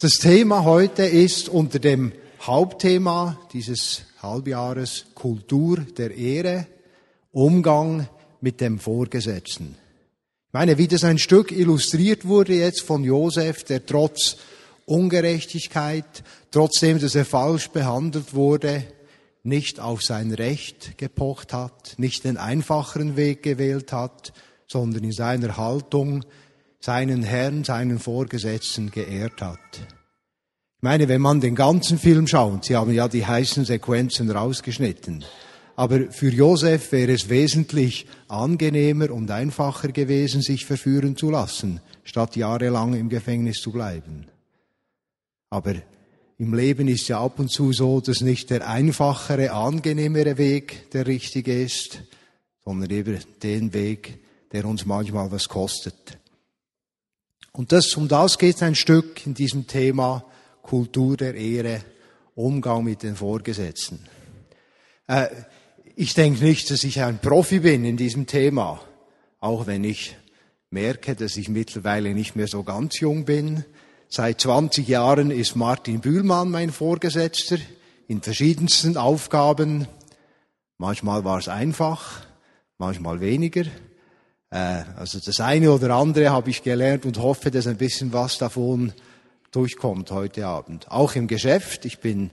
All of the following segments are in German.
Das Thema heute ist unter dem Hauptthema dieses Halbjahres Kultur der Ehre, Umgang mit dem Vorgesetzten. Ich meine, wie das ein Stück illustriert wurde jetzt von Josef, der trotz Ungerechtigkeit, trotzdem, dass er falsch behandelt wurde, nicht auf sein Recht gepocht hat, nicht den einfacheren Weg gewählt hat, sondern in seiner Haltung seinen Herrn, seinen Vorgesetzten geehrt hat. Ich meine, wenn man den ganzen Film schaut, Sie haben ja die heißen Sequenzen rausgeschnitten, aber für Josef wäre es wesentlich angenehmer und einfacher gewesen, sich verführen zu lassen, statt jahrelang im Gefängnis zu bleiben. Aber im Leben ist ja ab und zu so, dass nicht der einfachere, angenehmere Weg der richtige ist, sondern eben den Weg, der uns manchmal was kostet. Und das, um das geht ein Stück in diesem Thema Kultur der Ehre, Umgang mit den Vorgesetzten. Äh, ich denke nicht, dass ich ein Profi bin in diesem Thema, auch wenn ich merke, dass ich mittlerweile nicht mehr so ganz jung bin. Seit 20 Jahren ist Martin Bühlmann mein Vorgesetzter in verschiedensten Aufgaben. Manchmal war es einfach, manchmal weniger. Äh, also das eine oder andere habe ich gelernt und hoffe, dass ein bisschen was davon durchkommt heute Abend. Auch im Geschäft. Ich bin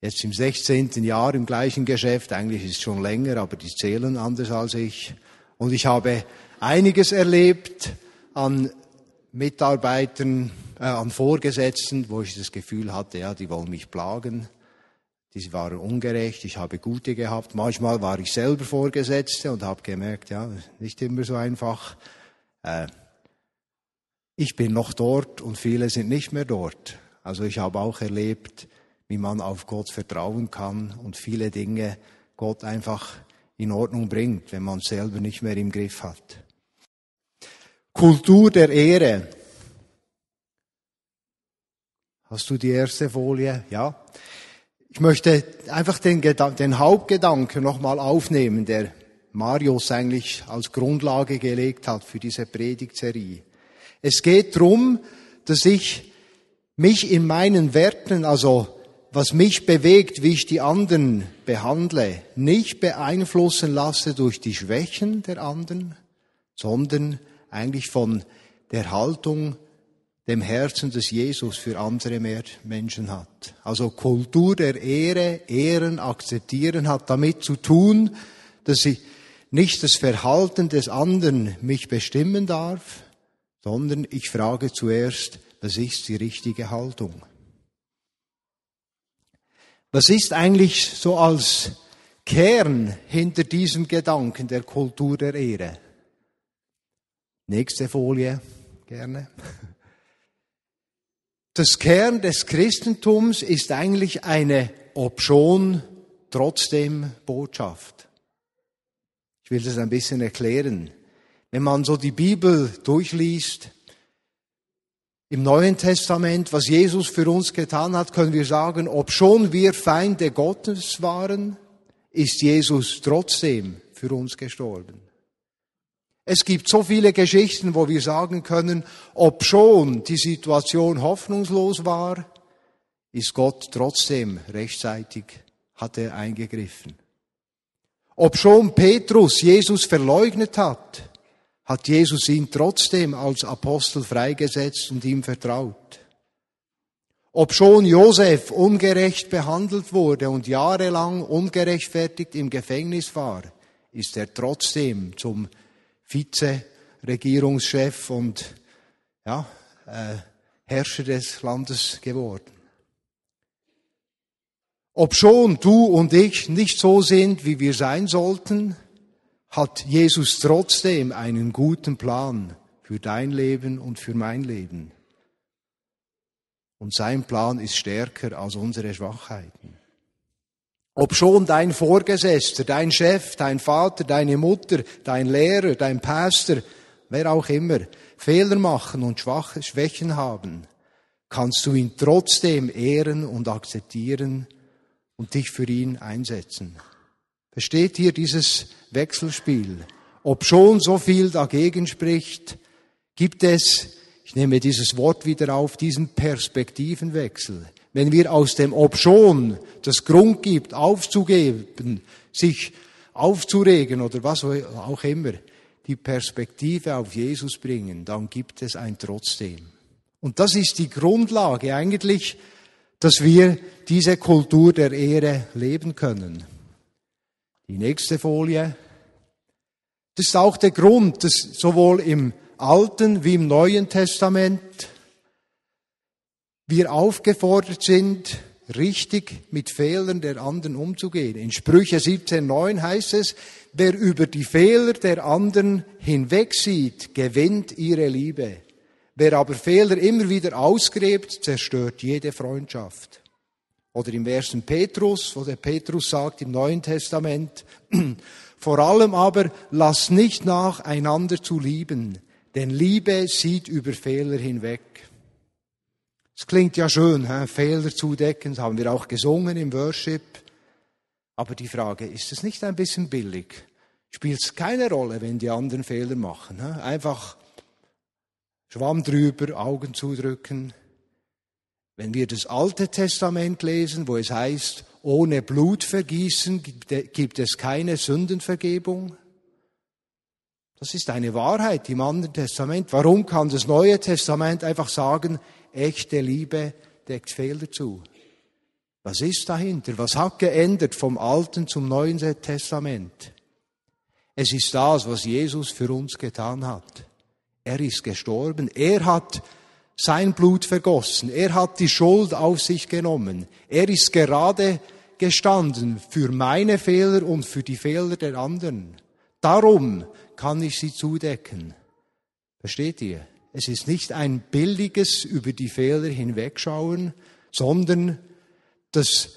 jetzt im 16. Jahr im gleichen Geschäft. Eigentlich ist es schon länger, aber die zählen anders als ich. Und ich habe einiges erlebt an Mitarbeitern, äh, an Vorgesetzten, wo ich das Gefühl hatte, ja, die wollen mich plagen. Die waren ungerecht, ich habe gute gehabt. Manchmal war ich selber Vorgesetzte und habe gemerkt, ja, nicht immer so einfach. Äh, ich bin noch dort und viele sind nicht mehr dort. Also ich habe auch erlebt, wie man auf Gott vertrauen kann und viele Dinge Gott einfach in Ordnung bringt, wenn man selber nicht mehr im Griff hat. Kultur der Ehre. Hast du die erste Folie? Ja. Ich möchte einfach den, den Hauptgedanken nochmal aufnehmen, der Marius eigentlich als Grundlage gelegt hat für diese Predigtserie. Es geht darum, dass ich mich in meinen Werten, also was mich bewegt, wie ich die anderen behandle, nicht beeinflussen lasse durch die Schwächen der anderen, sondern eigentlich von der Haltung dem Herzen des Jesus für andere Menschen hat. Also Kultur der Ehre, Ehren, Akzeptieren hat damit zu tun, dass ich nicht das Verhalten des anderen mich bestimmen darf, sondern ich frage zuerst, was ist die richtige Haltung? Was ist eigentlich so als Kern hinter diesem Gedanken der Kultur der Ehre? Nächste Folie, gerne. Das Kern des Christentums ist eigentlich eine obschon trotzdem Botschaft. Ich will das ein bisschen erklären. Wenn man so die Bibel durchliest, im Neuen Testament, was Jesus für uns getan hat, können wir sagen, obschon wir Feinde Gottes waren, ist Jesus trotzdem für uns gestorben. Es gibt so viele Geschichten, wo wir sagen können, ob schon die Situation hoffnungslos war, ist Gott trotzdem rechtzeitig, hat er eingegriffen. Ob schon Petrus Jesus verleugnet hat, hat Jesus ihn trotzdem als Apostel freigesetzt und ihm vertraut. Ob schon Josef ungerecht behandelt wurde und jahrelang ungerechtfertigt im Gefängnis war, ist er trotzdem zum Vize-Regierungschef und ja, äh, Herrscher des Landes geworden. Ob schon du und ich nicht so sind, wie wir sein sollten, hat Jesus trotzdem einen guten Plan für dein Leben und für mein Leben. Und sein Plan ist stärker als unsere Schwachheiten. Ob schon dein Vorgesetzter, dein Chef, dein Vater, deine Mutter, dein Lehrer, dein Pastor, wer auch immer, Fehler machen und Schwache, Schwächen haben, kannst du ihn trotzdem ehren und akzeptieren und dich für ihn einsetzen. Versteht hier dieses Wechselspiel? Ob schon so viel dagegen spricht, gibt es ich nehme dieses Wort wieder auf, diesen Perspektivenwechsel. Wenn wir aus dem Obschon das Grund gibt, aufzugeben, sich aufzuregen oder was auch immer, die Perspektive auf Jesus bringen, dann gibt es ein Trotzdem. Und das ist die Grundlage eigentlich, dass wir diese Kultur der Ehre leben können. Die nächste Folie. Das ist auch der Grund, dass sowohl im Alten wie im Neuen Testament wir aufgefordert sind, richtig mit Fehlern der anderen umzugehen. In Sprüche 17.9 heißt es, wer über die Fehler der anderen hinwegsieht, gewinnt ihre Liebe. Wer aber Fehler immer wieder ausgräbt, zerstört jede Freundschaft. Oder im ersten Petrus, wo der Petrus sagt im Neuen Testament, vor allem aber lasst nicht nach, einander zu lieben, denn Liebe sieht über Fehler hinweg. Es klingt ja schön, he? Fehler zudecken, das haben wir auch gesungen im Worship. Aber die Frage, ist es nicht ein bisschen billig? Spielt es keine Rolle, wenn die anderen Fehler machen? He? Einfach Schwamm drüber, Augen zudrücken. Wenn wir das Alte Testament lesen, wo es heißt, ohne Blutvergießen gibt es keine Sündenvergebung, das ist eine Wahrheit im Anderen Testament. Warum kann das Neue Testament einfach sagen, echte Liebe deckt Fehler zu? Was ist dahinter? Was hat geändert vom Alten zum Neuen Testament? Es ist das, was Jesus für uns getan hat. Er ist gestorben. Er hat sein Blut vergossen. Er hat die Schuld auf sich genommen. Er ist gerade gestanden für meine Fehler und für die Fehler der anderen. Darum kann ich sie zudecken. Versteht ihr? Es ist nicht ein billiges über die Fehler hinwegschauen, sondern das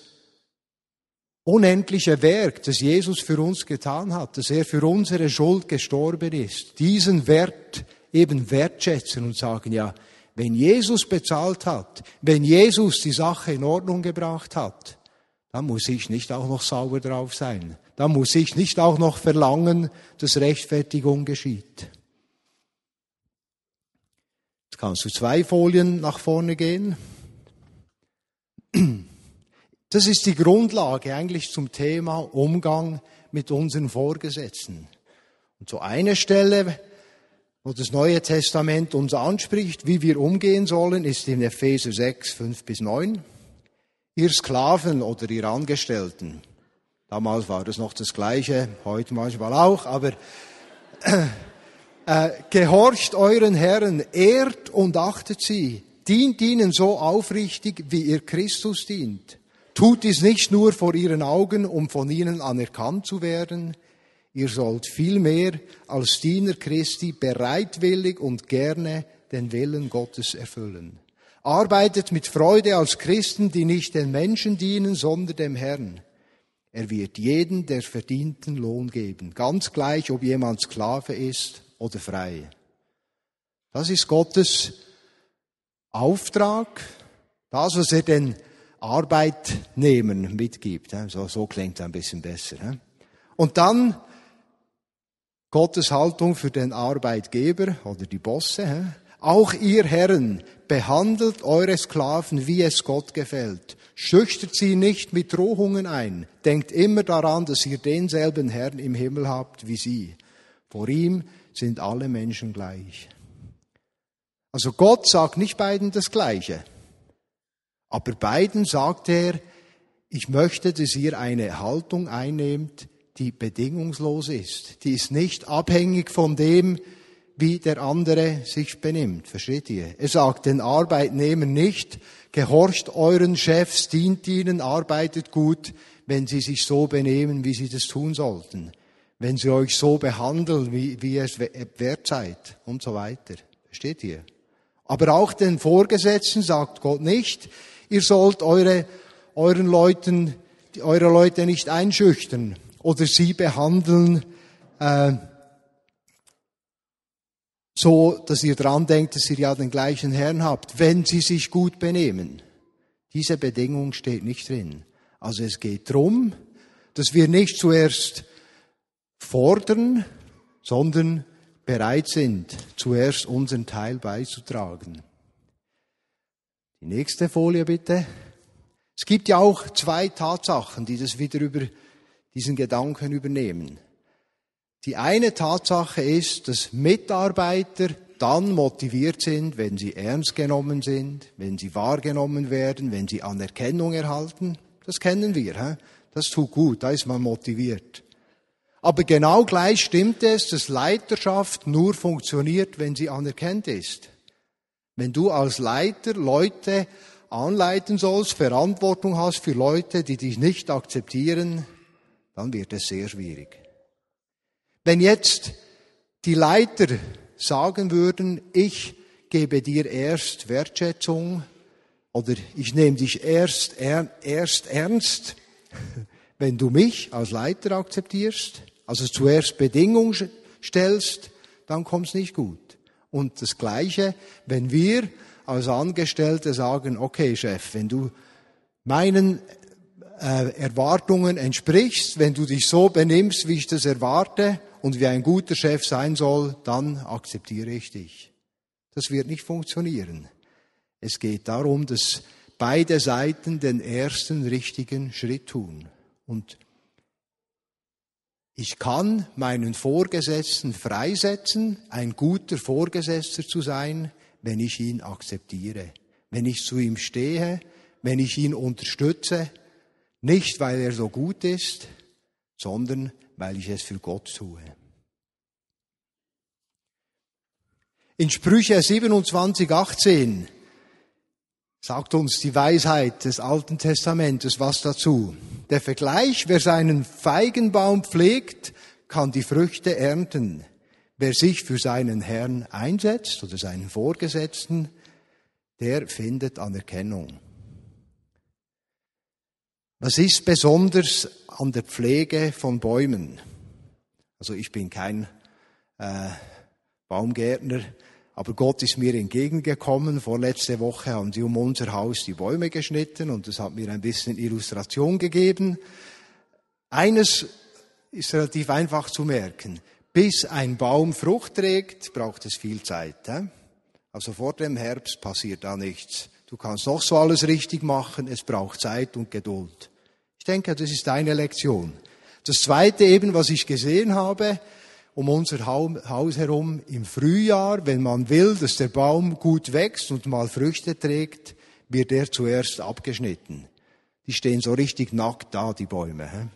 unendliche Werk, das Jesus für uns getan hat, dass er für unsere Schuld gestorben ist, diesen Wert eben wertschätzen und sagen, ja, wenn Jesus bezahlt hat, wenn Jesus die Sache in Ordnung gebracht hat, dann muss ich nicht auch noch sauber drauf sein. Dann muss ich nicht auch noch verlangen, dass Rechtfertigung geschieht. Kannst du zwei Folien nach vorne gehen. Das ist die Grundlage eigentlich zum Thema Umgang mit unseren Vorgesetzten. Und so eine Stelle, wo das Neue Testament uns anspricht, wie wir umgehen sollen, ist in Epheser 6, 5 bis 9. Ihr Sklaven oder ihr Angestellten, damals war das noch das Gleiche, heute manchmal auch, aber äh, gehorcht euren Herren, ehrt und achtet sie, dient ihnen so aufrichtig, wie ihr Christus dient. Tut dies nicht nur vor ihren Augen, um von ihnen anerkannt zu werden, ihr sollt vielmehr als Diener Christi bereitwillig und gerne den Willen Gottes erfüllen. Arbeitet mit Freude als Christen, die nicht den Menschen dienen, sondern dem Herrn. Er wird jeden der verdienten Lohn geben, ganz gleich, ob jemand Sklave ist oder frei. Das ist Gottes Auftrag, das, was er den Arbeitnehmern mitgibt. So, so klingt es ein bisschen besser. Und dann Gottes Haltung für den Arbeitgeber oder die Bosse. Auch ihr Herren, behandelt eure Sklaven, wie es Gott gefällt. Schüchtert sie nicht mit Drohungen ein. Denkt immer daran, dass ihr denselben Herrn im Himmel habt wie sie. Vor ihm sind alle Menschen gleich. Also Gott sagt nicht beiden das Gleiche. Aber beiden sagt er, ich möchte, dass ihr eine Haltung einnehmt, die bedingungslos ist. Die ist nicht abhängig von dem, wie der andere sich benimmt. Versteht ihr? Er sagt den Arbeitnehmern nicht, gehorcht euren Chefs, dient ihnen, arbeitet gut, wenn sie sich so benehmen, wie sie das tun sollten. Wenn sie euch so behandeln, wie, wie ihr es wert seid und so weiter. Versteht ihr? Aber auch den Vorgesetzten sagt Gott nicht, ihr sollt eure, euren Leuten, eure Leute nicht einschüchtern oder sie behandeln, äh, so, dass ihr dran denkt, dass ihr ja den gleichen Herrn habt, wenn sie sich gut benehmen. Diese Bedingung steht nicht drin. Also es geht darum, dass wir nicht zuerst fordern, sondern bereit sind, zuerst unseren Teil beizutragen. Die nächste Folie bitte. Es gibt ja auch zwei Tatsachen, die das wieder über diesen Gedanken übernehmen. Die eine Tatsache ist, dass Mitarbeiter dann motiviert sind, wenn sie ernst genommen sind, wenn sie wahrgenommen werden, wenn sie Anerkennung erhalten. Das kennen wir. He? Das tut gut, da ist man motiviert. Aber genau gleich stimmt es, dass Leiterschaft nur funktioniert, wenn sie anerkennt ist. Wenn du als Leiter Leute anleiten sollst, Verantwortung hast für Leute, die dich nicht akzeptieren, dann wird es sehr schwierig. Wenn jetzt die Leiter sagen würden, ich gebe dir erst Wertschätzung oder ich nehme dich erst, erst ernst, wenn du mich als Leiter akzeptierst, also zuerst Bedingungen stellst, dann kommt es nicht gut. Und das Gleiche, wenn wir als Angestellte sagen, okay Chef, wenn du meinen äh, Erwartungen entsprichst, wenn du dich so benimmst, wie ich das erwarte und wie ein guter Chef sein soll, dann akzeptiere ich dich. Das wird nicht funktionieren. Es geht darum, dass beide Seiten den ersten richtigen Schritt tun. Und ich kann meinen Vorgesetzten freisetzen, ein guter Vorgesetzter zu sein, wenn ich ihn akzeptiere, wenn ich zu ihm stehe, wenn ich ihn unterstütze, nicht weil er so gut ist, sondern weil ich es für Gott tue. In Sprüche 27, 18 sagt uns die Weisheit des Alten Testamentes was dazu. Der Vergleich, wer seinen Feigenbaum pflegt, kann die Früchte ernten. Wer sich für seinen Herrn einsetzt oder seinen Vorgesetzten, der findet Anerkennung. Was ist besonders an der Pflege von Bäumen? Also ich bin kein äh, Baumgärtner, aber Gott ist mir entgegengekommen. Vorletzte Woche haben sie um unser Haus die Bäume geschnitten und das hat mir ein bisschen Illustration gegeben. Eines ist relativ einfach zu merken. Bis ein Baum Frucht trägt, braucht es viel Zeit. Also vor dem Herbst passiert da nichts. Du kannst noch so alles richtig machen, es braucht Zeit und Geduld. Ich denke, das ist eine Lektion. Das zweite eben, was ich gesehen habe, um unser Haus herum im Frühjahr, wenn man will, dass der Baum gut wächst und mal Früchte trägt, wird er zuerst abgeschnitten. Die stehen so richtig nackt da, die Bäume.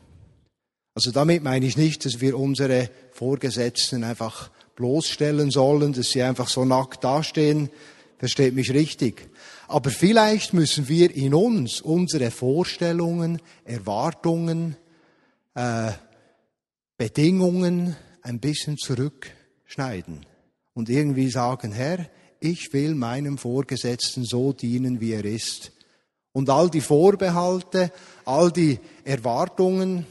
Also damit meine ich nicht, dass wir unsere Vorgesetzten einfach bloßstellen sollen, dass sie einfach so nackt dastehen. Versteht mich richtig. Aber vielleicht müssen wir in uns unsere Vorstellungen, Erwartungen, äh, Bedingungen ein bisschen zurückschneiden und irgendwie sagen, Herr, ich will meinem Vorgesetzten so dienen, wie er ist. Und all die Vorbehalte, all die Erwartungen,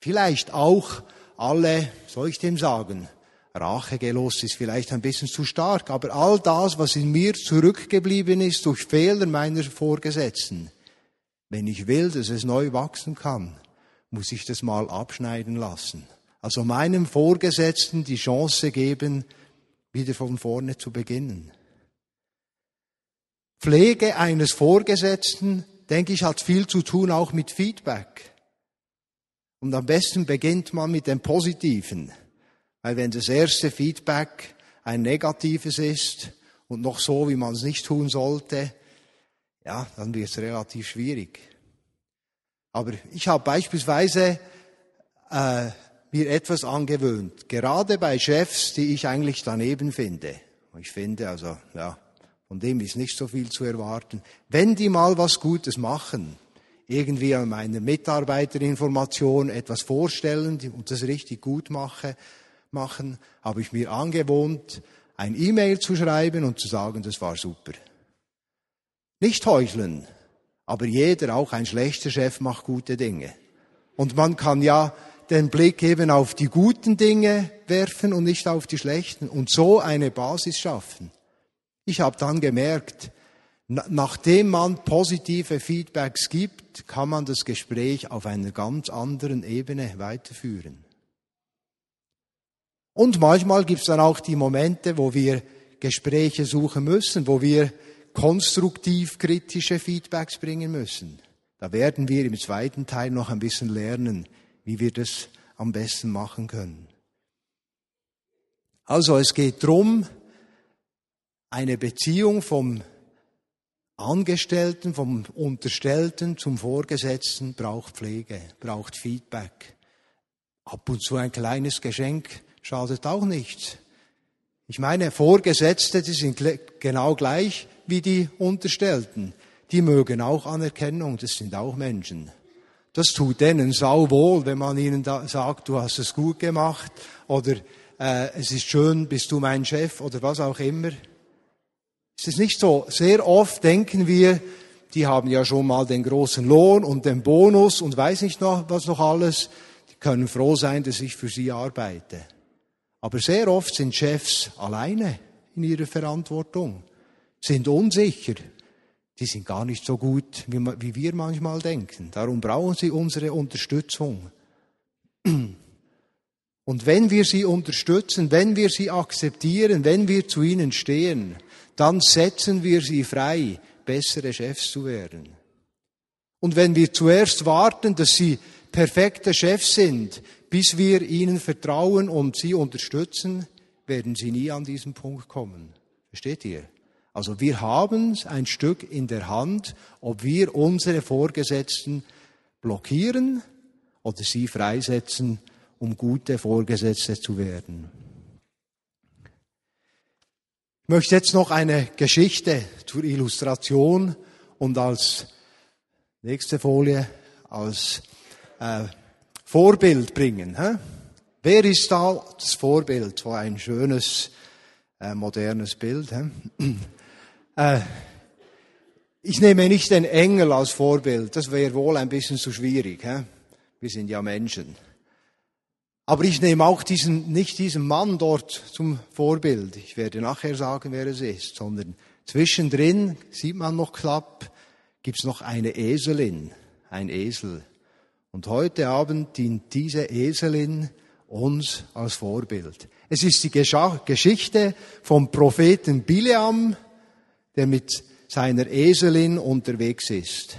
vielleicht auch alle, soll ich dem sagen, Rachegelost ist vielleicht ein bisschen zu stark, aber all das, was in mir zurückgeblieben ist durch Fehler meiner Vorgesetzten, wenn ich will, dass es neu wachsen kann, muss ich das mal abschneiden lassen. Also meinem Vorgesetzten die Chance geben, wieder von vorne zu beginnen. Pflege eines Vorgesetzten, denke ich, hat viel zu tun auch mit Feedback. Und am besten beginnt man mit dem Positiven. Weil wenn das erste Feedback ein negatives ist und noch so, wie man es nicht tun sollte, ja, dann wird es relativ schwierig. Aber ich habe beispielsweise äh, mir etwas angewöhnt, gerade bei Chefs, die ich eigentlich daneben finde. Ich finde, also, ja, von dem ist nicht so viel zu erwarten. Wenn die mal was Gutes machen, irgendwie an meiner Mitarbeiterinformation etwas vorstellen und das richtig gut mache, machen, habe ich mir angewohnt, ein E-Mail zu schreiben und zu sagen, das war super. Nicht heucheln, aber jeder, auch ein schlechter Chef, macht gute Dinge. Und man kann ja den Blick eben auf die guten Dinge werfen und nicht auf die schlechten und so eine Basis schaffen. Ich habe dann gemerkt, nachdem man positive Feedbacks gibt, kann man das Gespräch auf einer ganz anderen Ebene weiterführen. Und manchmal gibt es dann auch die Momente, wo wir Gespräche suchen müssen, wo wir konstruktiv kritische Feedbacks bringen müssen. Da werden wir im zweiten Teil noch ein bisschen lernen, wie wir das am besten machen können. Also es geht darum, eine Beziehung vom Angestellten, vom Unterstellten zum Vorgesetzten braucht Pflege, braucht Feedback. Ab und zu ein kleines Geschenk schadet auch nichts. Ich meine, Vorgesetzte, die sind genau gleich wie die Unterstellten. Die mögen auch Anerkennung, das sind auch Menschen. Das tut denen sau wohl, wenn man ihnen sagt, du hast es gut gemacht oder äh, es ist schön, bist du mein Chef oder was auch immer. Es ist nicht so. Sehr oft denken wir, die haben ja schon mal den großen Lohn und den Bonus und weiß nicht noch, was noch alles. Die können froh sein, dass ich für sie arbeite. Aber sehr oft sind Chefs alleine in ihrer Verantwortung, sind unsicher. Die sind gar nicht so gut, wie wir manchmal denken. Darum brauchen sie unsere Unterstützung. Und wenn wir sie unterstützen, wenn wir sie akzeptieren, wenn wir zu ihnen stehen, dann setzen wir sie frei, bessere Chefs zu werden. Und wenn wir zuerst warten, dass sie perfekte Chefs sind, bis wir ihnen vertrauen und sie unterstützen, werden sie nie an diesen Punkt kommen. Versteht ihr? Also wir haben ein Stück in der Hand, ob wir unsere Vorgesetzten blockieren oder sie freisetzen, um gute Vorgesetzte zu werden. Ich möchte jetzt noch eine Geschichte zur Illustration und als nächste Folie als äh, Vorbild bringen. Hä? Wer ist da das Vorbild? So ein schönes, äh, modernes Bild. Hä? Äh, ich nehme nicht den Engel als Vorbild, das wäre wohl ein bisschen zu schwierig. Hä? Wir sind ja Menschen. Aber ich nehme auch diesen, nicht diesen Mann dort zum Vorbild. Ich werde nachher sagen, wer es ist, sondern zwischendrin, sieht man noch knapp, gibt's noch eine Eselin, ein Esel. Und heute Abend dient diese Eselin uns als Vorbild. Es ist die Geschichte vom Propheten Bileam, der mit seiner Eselin unterwegs ist.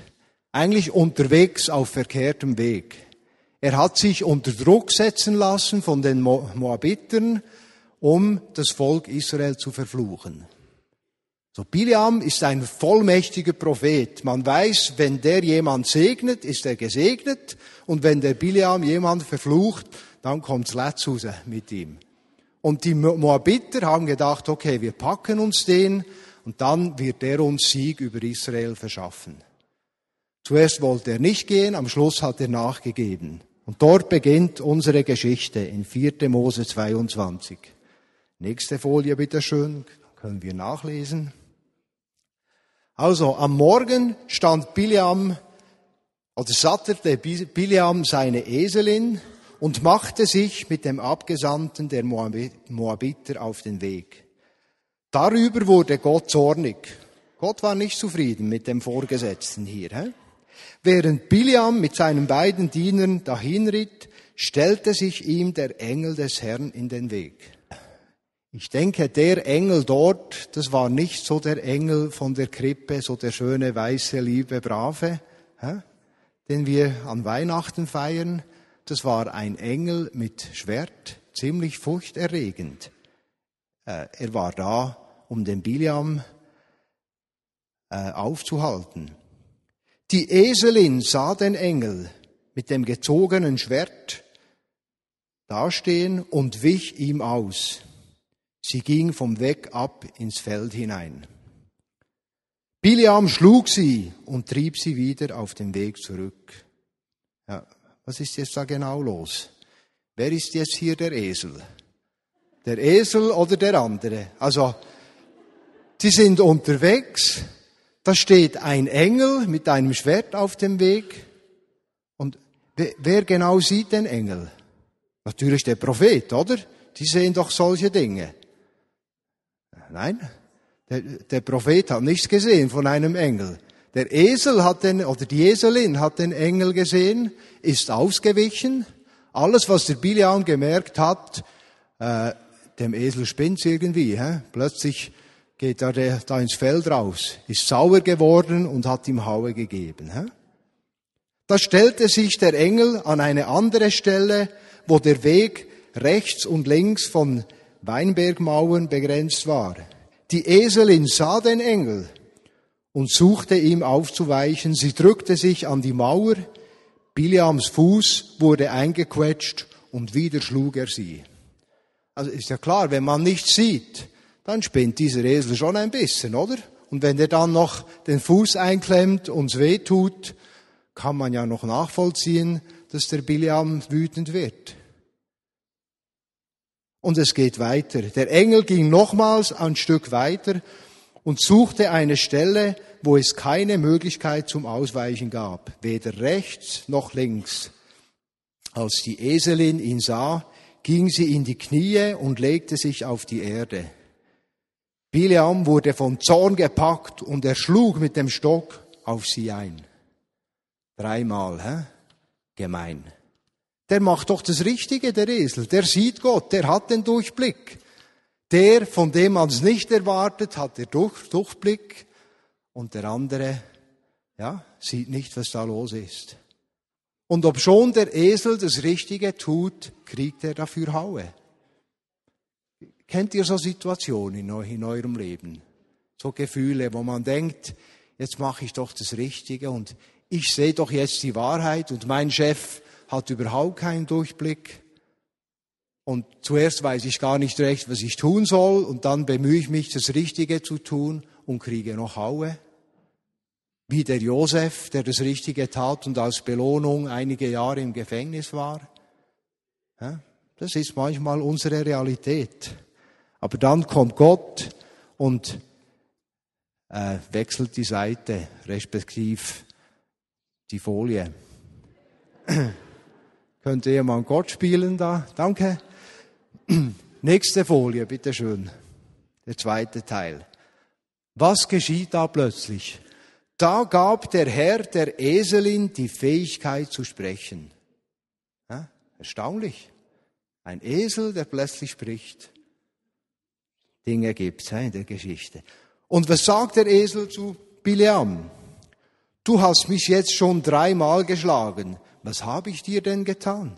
Eigentlich unterwegs auf verkehrtem Weg. Er hat sich unter Druck setzen lassen von den Moabitern, um das Volk Israel zu verfluchen. So, Biliam ist ein vollmächtiger Prophet. Man weiß, wenn der jemand segnet, ist er gesegnet. Und wenn der Biliam jemand verflucht, dann kommt's raus mit ihm. Und die Moabiter haben gedacht, okay, wir packen uns den und dann wird er uns Sieg über Israel verschaffen. Zuerst wollte er nicht gehen, am Schluss hat er nachgegeben. Und dort beginnt unsere Geschichte in 4. Mose 22. Nächste Folie bitteschön, können wir nachlesen. Also am Morgen stand Biliam oder satterte Biliam seine Eselin und machte sich mit dem Abgesandten der Moabiter auf den Weg. Darüber wurde Gott zornig. Gott war nicht zufrieden mit dem Vorgesetzten hier. He? Während Biliam mit seinen beiden Dienern dahinritt, stellte sich ihm der Engel des Herrn in den Weg. Ich denke, der Engel dort, das war nicht so der Engel von der Krippe, so der schöne, weiße, liebe, brave, hä? den wir an Weihnachten feiern. Das war ein Engel mit Schwert, ziemlich furchterregend. Äh, er war da, um den Biliam äh, aufzuhalten. Die Eselin sah den Engel mit dem gezogenen Schwert dastehen und wich ihm aus. Sie ging vom Weg ab ins Feld hinein. Biliam schlug sie und trieb sie wieder auf den Weg zurück. Ja, was ist jetzt da genau los? Wer ist jetzt hier der Esel? Der Esel oder der andere? Also, die sind unterwegs, da steht ein Engel mit einem Schwert auf dem Weg. Und wer genau sieht den Engel? Natürlich der Prophet, oder? Die sehen doch solche Dinge. Nein, der, der Prophet hat nichts gesehen von einem Engel. Der Esel hat den, oder die Eselin hat den Engel gesehen, ist ausgewichen. Alles, was der Biliam gemerkt hat, äh, dem Esel spinnt's irgendwie. Hä? Plötzlich geht er da ins Feld raus, ist sauer geworden und hat ihm Haue gegeben. Da stellte sich der Engel an eine andere Stelle, wo der Weg rechts und links von Weinbergmauern begrenzt war. Die Eselin sah den Engel und suchte ihm aufzuweichen. Sie drückte sich an die Mauer. Biliams Fuß wurde eingequetscht und wieder schlug er sie. Also ist ja klar, wenn man nichts sieht, dann spinnt dieser Esel schon ein bisschen, oder? Und wenn der dann noch den Fuß einklemmt und es weh tut, kann man ja noch nachvollziehen, dass der Biliam wütend wird. Und es geht weiter. Der Engel ging nochmals ein Stück weiter und suchte eine Stelle, wo es keine Möglichkeit zum Ausweichen gab, weder rechts noch links. Als die Eselin ihn sah, ging sie in die Knie und legte sich auf die Erde. Bileam wurde von Zorn gepackt und er schlug mit dem Stock auf sie ein. Dreimal, hä? Gemein. Der macht doch das Richtige, der Esel. Der sieht Gott, der hat den Durchblick. Der, von dem man es nicht erwartet, hat den Durchblick. Und der andere, ja, sieht nicht, was da los ist. Und ob schon der Esel das Richtige tut, kriegt er dafür Haue. Kennt ihr so Situationen in eurem Leben? So Gefühle, wo man denkt, jetzt mache ich doch das Richtige und ich sehe doch jetzt die Wahrheit und mein Chef hat überhaupt keinen Durchblick. Und zuerst weiß ich gar nicht recht, was ich tun soll und dann bemühe ich mich, das Richtige zu tun und kriege noch Haue wie der Josef, der das Richtige tat und als Belohnung einige Jahre im Gefängnis war. Das ist manchmal unsere Realität. Aber dann kommt Gott und äh, wechselt die Seite, respektiv die Folie. Könnte jemand Gott spielen da? Danke. Nächste Folie, bitteschön. Der zweite Teil. Was geschieht da plötzlich? Da gab der Herr der Eselin die Fähigkeit zu sprechen. Ja, erstaunlich. Ein Esel, der plötzlich spricht. Dinge gibt in der Geschichte. Und was sagt der Esel zu Bileam? Du hast mich jetzt schon dreimal geschlagen. Was habe ich dir denn getan?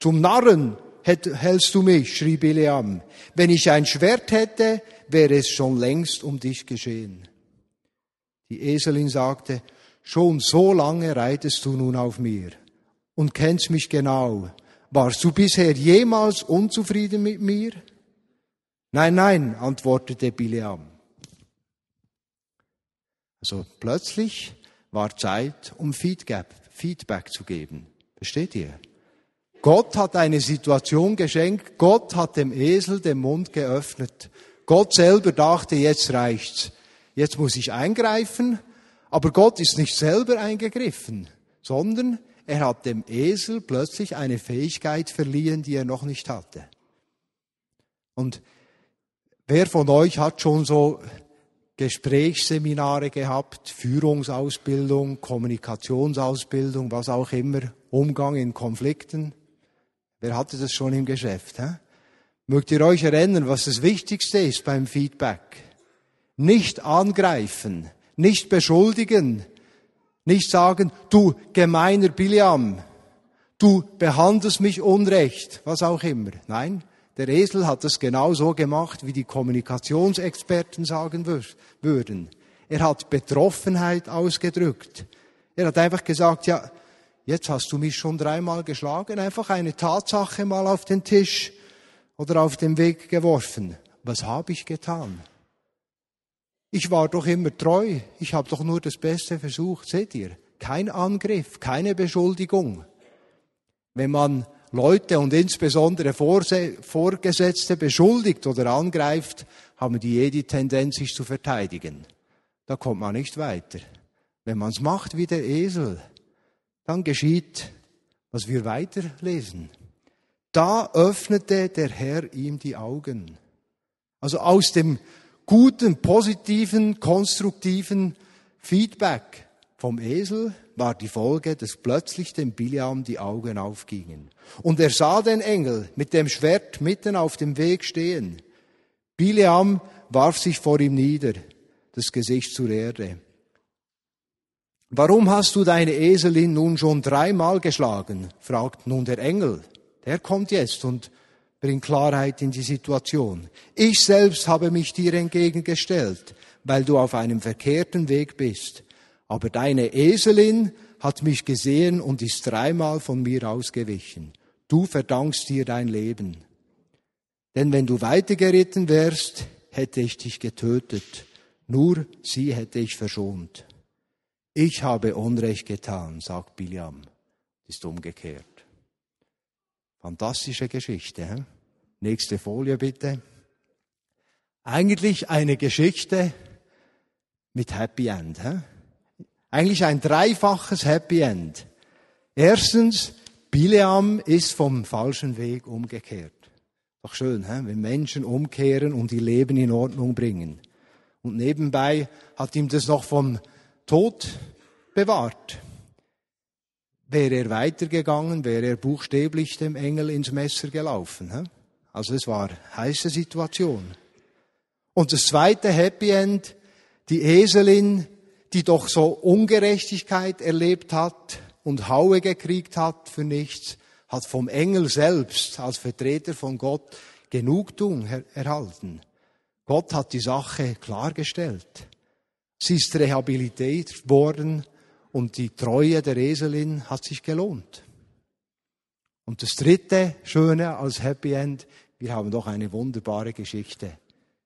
Zum Narren hältst du mich, schrie Bileam. Wenn ich ein Schwert hätte, wäre es schon längst um dich geschehen. Die Eselin sagte, schon so lange reitest du nun auf mir und kennst mich genau. Warst du bisher jemals unzufrieden mit mir? Nein, nein, antwortete Bileam. Also plötzlich war Zeit, um Feedback, zu geben. Versteht ihr? Gott hat eine Situation geschenkt, Gott hat dem Esel den Mund geöffnet. Gott selber dachte, jetzt reicht's jetzt muss ich eingreifen, aber Gott ist nicht selber eingegriffen, sondern er hat dem Esel plötzlich eine Fähigkeit verliehen, die er noch nicht hatte. Und wer von euch hat schon so Gesprächsseminare gehabt, Führungsausbildung, Kommunikationsausbildung, was auch immer, Umgang in Konflikten? Wer hatte das schon im Geschäft? Hä? Mögt ihr euch erinnern, was das Wichtigste ist beim Feedback? Nicht angreifen, nicht beschuldigen, nicht sagen, du gemeiner Biliam, du behandelst mich unrecht, was auch immer. Nein, der Esel hat das genau so gemacht, wie die Kommunikationsexperten sagen würden. Er hat Betroffenheit ausgedrückt. Er hat einfach gesagt, ja, jetzt hast du mich schon dreimal geschlagen, einfach eine Tatsache mal auf den Tisch oder auf den Weg geworfen. Was habe ich getan? Ich war doch immer treu, ich habe doch nur das Beste versucht, seht ihr? Kein Angriff, keine Beschuldigung. Wenn man Leute und insbesondere Vorgesetzte beschuldigt oder angreift, haben die eh die Tendenz, sich zu verteidigen. Da kommt man nicht weiter. Wenn man es macht wie der Esel, dann geschieht, was wir weiterlesen. Da öffnete der Herr ihm die Augen. Also aus dem guten, positiven, konstruktiven Feedback vom Esel war die Folge, dass plötzlich dem Biliam die Augen aufgingen. Und er sah den Engel mit dem Schwert mitten auf dem Weg stehen. Biliam warf sich vor ihm nieder, das Gesicht zur Erde. Warum hast du deine Eselin nun schon dreimal geschlagen? fragt nun der Engel. Der kommt jetzt und bringt Klarheit in die Situation. Ich selbst habe mich dir entgegengestellt, weil du auf einem verkehrten Weg bist. Aber deine Eselin hat mich gesehen und ist dreimal von mir ausgewichen. Du verdankst dir dein Leben. Denn wenn du weitergeritten wärst, hätte ich dich getötet. Nur sie hätte ich verschont. Ich habe Unrecht getan, sagt Biliam. Ist umgekehrt. Fantastische Geschichte. He? Nächste Folie bitte. Eigentlich eine Geschichte mit Happy End. He? Eigentlich ein dreifaches Happy End. Erstens, Bileam ist vom falschen Weg umgekehrt. Doch schön, wenn Menschen umkehren und ihr Leben in Ordnung bringen. Und nebenbei hat ihm das noch vom Tod bewahrt. Wäre er weitergegangen, wäre er buchstäblich dem Engel ins Messer gelaufen. Also es war heiße Situation. Und das zweite Happy End, die Eselin die doch so Ungerechtigkeit erlebt hat und Haue gekriegt hat für nichts, hat vom Engel selbst als Vertreter von Gott Genugtuung erhalten. Gott hat die Sache klargestellt. Sie ist rehabilitiert worden und die Treue der Eselin hat sich gelohnt. Und das dritte Schöne als Happy End, wir haben doch eine wunderbare Geschichte,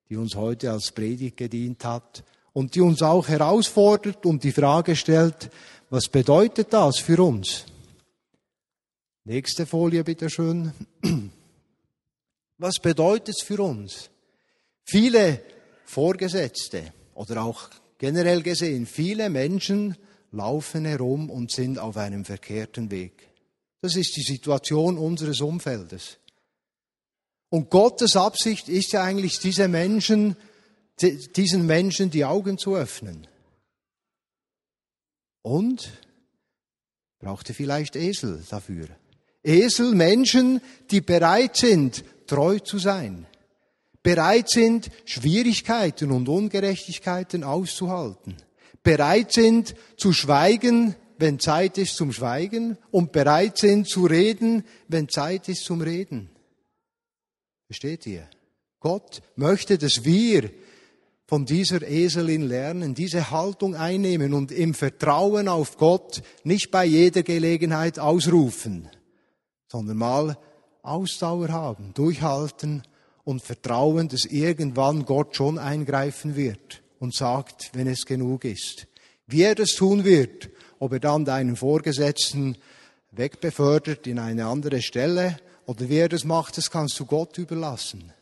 die uns heute als Predigt gedient hat und die uns auch herausfordert und die Frage stellt, was bedeutet das für uns? Nächste Folie bitte schön. Was bedeutet es für uns? Viele Vorgesetzte oder auch generell gesehen, viele Menschen laufen herum und sind auf einem verkehrten Weg. Das ist die Situation unseres Umfeldes. Und Gottes Absicht ist ja eigentlich, diese Menschen diesen Menschen die Augen zu öffnen. Und brauchte vielleicht Esel dafür. Esel, Menschen, die bereit sind, treu zu sein, bereit sind, Schwierigkeiten und Ungerechtigkeiten auszuhalten, bereit sind zu schweigen, wenn Zeit ist zum Schweigen und bereit sind zu reden, wenn Zeit ist zum Reden. Versteht ihr? Gott möchte, dass wir von dieser Eselin lernen, diese Haltung einnehmen und im Vertrauen auf Gott nicht bei jeder Gelegenheit ausrufen, sondern mal Ausdauer haben, durchhalten und vertrauen, dass irgendwann Gott schon eingreifen wird und sagt, wenn es genug ist. Wie er das tun wird, ob er dann deinen Vorgesetzten wegbefördert in eine andere Stelle oder wie er das macht, das kannst du Gott überlassen.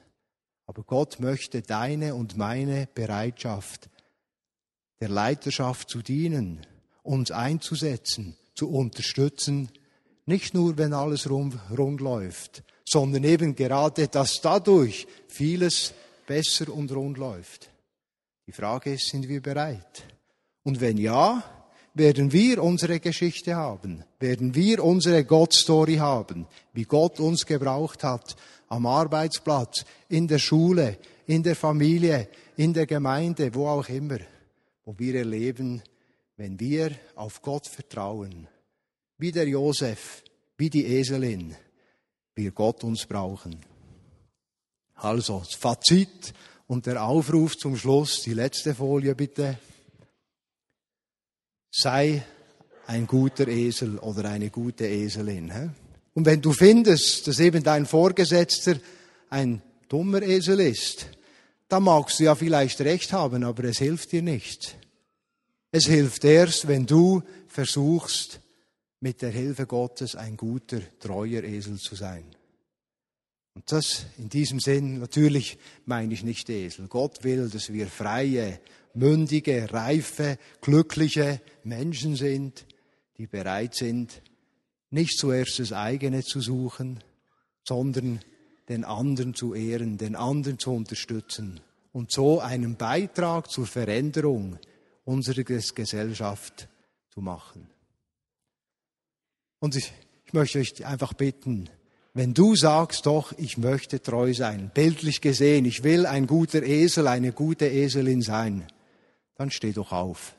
Aber Gott möchte deine und meine Bereitschaft, der Leiterschaft zu dienen, uns einzusetzen, zu unterstützen, nicht nur, wenn alles rund, läuft, sondern eben gerade, dass dadurch vieles besser und rund läuft. Die Frage ist, sind wir bereit? Und wenn ja, werden wir unsere Geschichte haben, werden wir unsere Gott-Story haben, wie Gott uns gebraucht hat, am Arbeitsplatz, in der Schule, in der Familie, in der Gemeinde, wo auch immer, wo wir erleben, wenn wir auf Gott vertrauen, wie der Josef, wie die Eselin, wir Gott uns brauchen. Also, das Fazit und der Aufruf zum Schluss, die letzte Folie bitte. Sei ein guter Esel oder eine gute Eselin. He? Und wenn du findest, dass eben dein Vorgesetzter ein dummer Esel ist, dann magst du ja vielleicht recht haben, aber es hilft dir nicht. Es hilft erst, wenn du versuchst, mit der Hilfe Gottes ein guter, treuer Esel zu sein. Und das in diesem Sinn, natürlich meine ich nicht Esel. Gott will, dass wir freie, mündige, reife, glückliche Menschen sind, die bereit sind, nicht zuerst das eigene zu suchen, sondern den anderen zu ehren, den anderen zu unterstützen und so einen Beitrag zur Veränderung unserer Gesellschaft zu machen. Und ich, ich möchte euch einfach bitten, wenn du sagst, doch, ich möchte treu sein, bildlich gesehen, ich will ein guter Esel, eine gute Eselin sein, dann steh doch auf,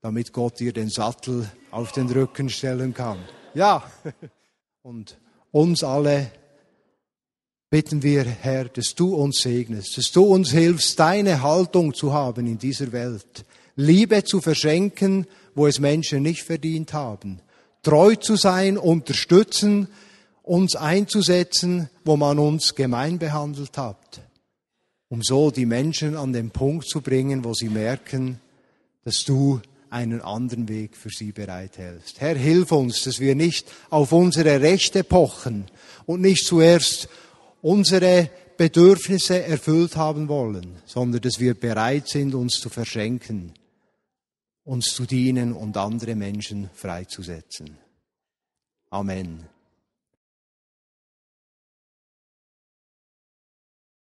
damit Gott dir den Sattel auf den Rücken stellen kann. Ja, und uns alle bitten wir, Herr, dass du uns segnest, dass du uns hilfst, deine Haltung zu haben in dieser Welt, Liebe zu verschenken, wo es Menschen nicht verdient haben, treu zu sein, unterstützen, uns einzusetzen, wo man uns gemein behandelt hat, um so die Menschen an den Punkt zu bringen, wo sie merken, dass du einen anderen Weg für sie bereithältst. Herr, hilf uns, dass wir nicht auf unsere Rechte pochen und nicht zuerst unsere Bedürfnisse erfüllt haben wollen, sondern dass wir bereit sind, uns zu verschenken, uns zu dienen und andere Menschen freizusetzen. Amen.